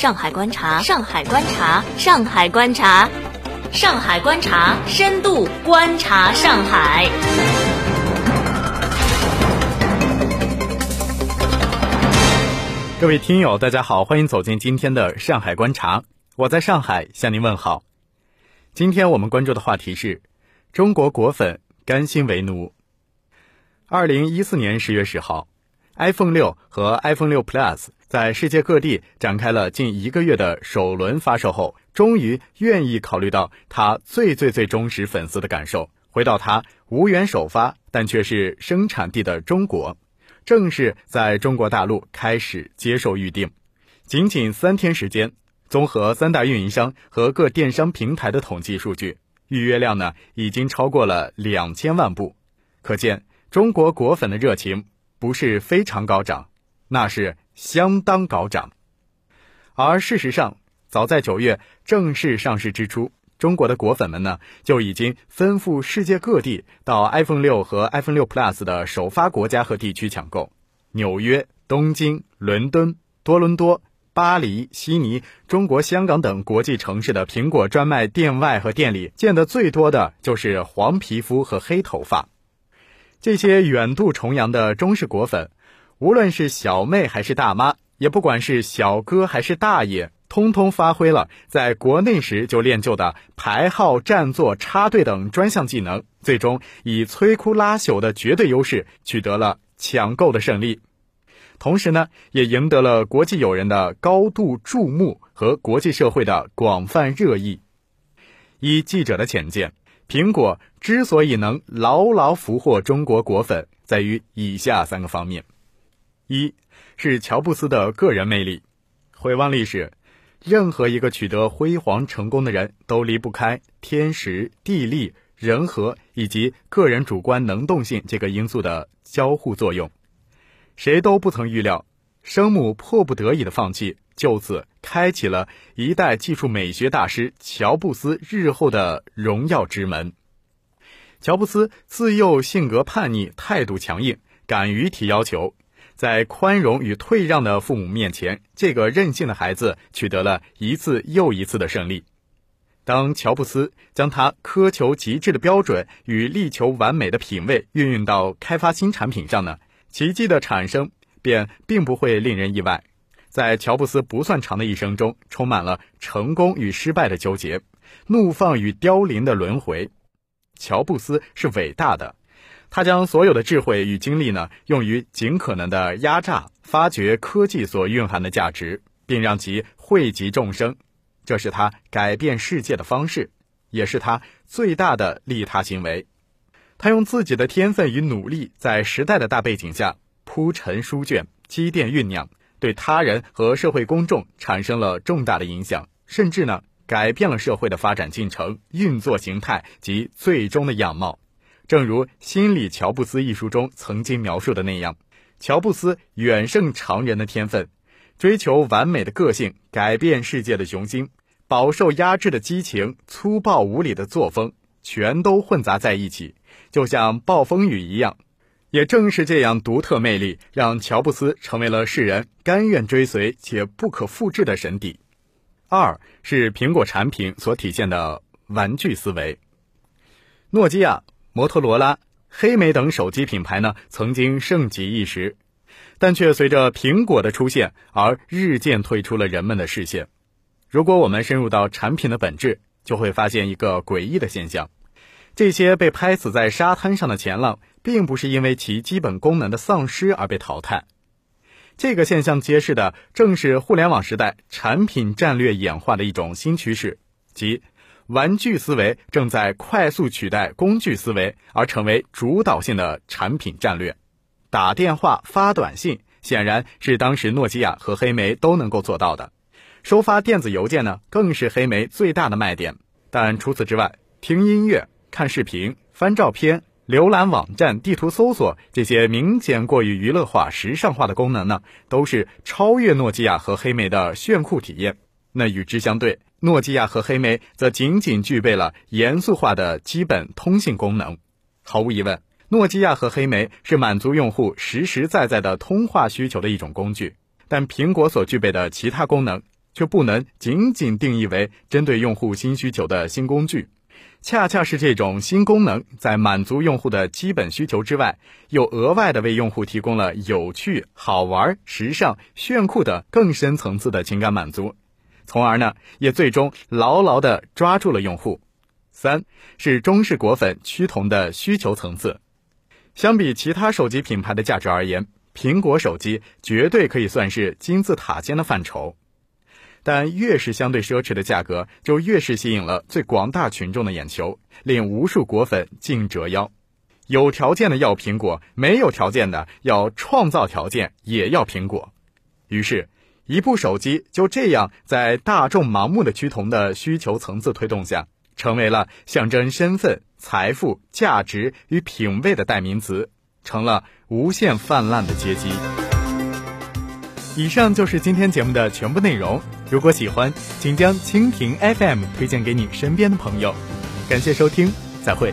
上海观察，上海观察，上海观察，上海观察，深度观察上海。各位听友，大家好，欢迎走进今天的上海观察，我在上海向您问好。今天我们关注的话题是中国果粉甘心为奴。二零一四年十月十号，iPhone 六和 iPhone 六 Plus 在世界各地展开了近一个月的首轮发售后，终于愿意考虑到他最最最忠实粉丝的感受，回到他无缘首发但却是生产地的中国，正式在中国大陆开始接受预定。仅仅三天时间，综合三大运营商和各电商平台的统计数据，预约量呢已经超过了两千万部，可见。中国果粉的热情不是非常高涨，那是相当高涨。而事实上，早在九月正式上市之初，中国的果粉们呢就已经奔赴世界各地，到 iPhone 六和 iPhone 六 Plus 的首发国家和地区抢购。纽约、东京、伦敦、多伦多、巴黎、悉尼、中国香港等国际城市的苹果专卖店外和店里，见得最多的就是黄皮肤和黑头发。这些远渡重洋的中式果粉，无论是小妹还是大妈，也不管是小哥还是大爷，通通发挥了在国内时就练就的排号、占座、插队等专项技能，最终以摧枯拉朽的绝对优势取得了抢购的胜利。同时呢，也赢得了国际友人的高度注目和国际社会的广泛热议。依记者的浅见。苹果之所以能牢牢俘获中国果粉，在于以下三个方面：一是乔布斯的个人魅力。回望历史，任何一个取得辉煌成功的人都离不开天时、地利、人和以及个人主观能动性这个因素的交互作用。谁都不曾预料，生母迫不得已的放弃。就此开启了一代技术美学大师乔布斯日后的荣耀之门。乔布斯自幼性格叛逆，态度强硬，敢于提要求，在宽容与退让的父母面前，这个任性的孩子取得了一次又一次的胜利。当乔布斯将他苛求极致的标准与力求完美的品味运用到开发新产品上呢，奇迹的产生便并不会令人意外。在乔布斯不算长的一生中，充满了成功与失败的纠结，怒放与凋零的轮回。乔布斯是伟大的，他将所有的智慧与精力呢，用于尽可能的压榨、发掘科技所蕴含的价值，并让其惠及众生。这是他改变世界的方式，也是他最大的利他行为。他用自己的天分与努力，在时代的大背景下铺陈书卷、积淀酝酿。对他人和社会公众产生了重大的影响，甚至呢改变了社会的发展进程、运作形态及最终的样貌。正如《心理乔布斯》一书中曾经描述的那样，乔布斯远胜常人的天分，追求完美的个性，改变世界的雄心，饱受压制的激情，粗暴无礼的作风，全都混杂在一起，就像暴风雨一样。也正是这样独特魅力，让乔布斯成为了世人甘愿追随且不可复制的神邸。二是苹果产品所体现的玩具思维。诺基亚、摩托罗拉、黑莓等手机品牌呢，曾经盛极一时，但却随着苹果的出现而日渐退出了人们的视线。如果我们深入到产品的本质，就会发现一个诡异的现象：这些被拍死在沙滩上的前浪。并不是因为其基本功能的丧失而被淘汰，这个现象揭示的正是互联网时代产品战略演化的一种新趋势，即玩具思维正在快速取代工具思维，而成为主导性的产品战略。打电话、发短信显然是当时诺基亚和黑莓都能够做到的，收发电子邮件呢，更是黑莓最大的卖点。但除此之外，听音乐、看视频、翻照片。浏览网站、地图搜索这些明显过于娱乐化、时尚化的功能呢，都是超越诺基亚和黑莓的炫酷体验。那与之相对，诺基亚和黑莓则仅仅具备了严肃化的基本通信功能。毫无疑问，诺基亚和黑莓是满足用户实实在在的通话需求的一种工具。但苹果所具备的其他功能，却不能仅仅定义为针对用户新需求的新工具。恰恰是这种新功能，在满足用户的基本需求之外，又额外的为用户提供了有趣、好玩、时尚、炫酷的更深层次的情感满足，从而呢，也最终牢牢地抓住了用户。三是中式果粉趋同的需求层次，相比其他手机品牌的价值而言，苹果手机绝对可以算是金字塔尖的范畴。但越是相对奢侈的价格，就越是吸引了最广大群众的眼球，令无数果粉竞折腰。有条件的要苹果，没有条件的要创造条件也要苹果。于是，一部手机就这样在大众盲目的趋同的需求层次推动下，成为了象征身份、财富、价值与品味的代名词，成了无限泛滥的阶级。以上就是今天节目的全部内容。如果喜欢，请将蜻蜓 FM 推荐给你身边的朋友。感谢收听，再会。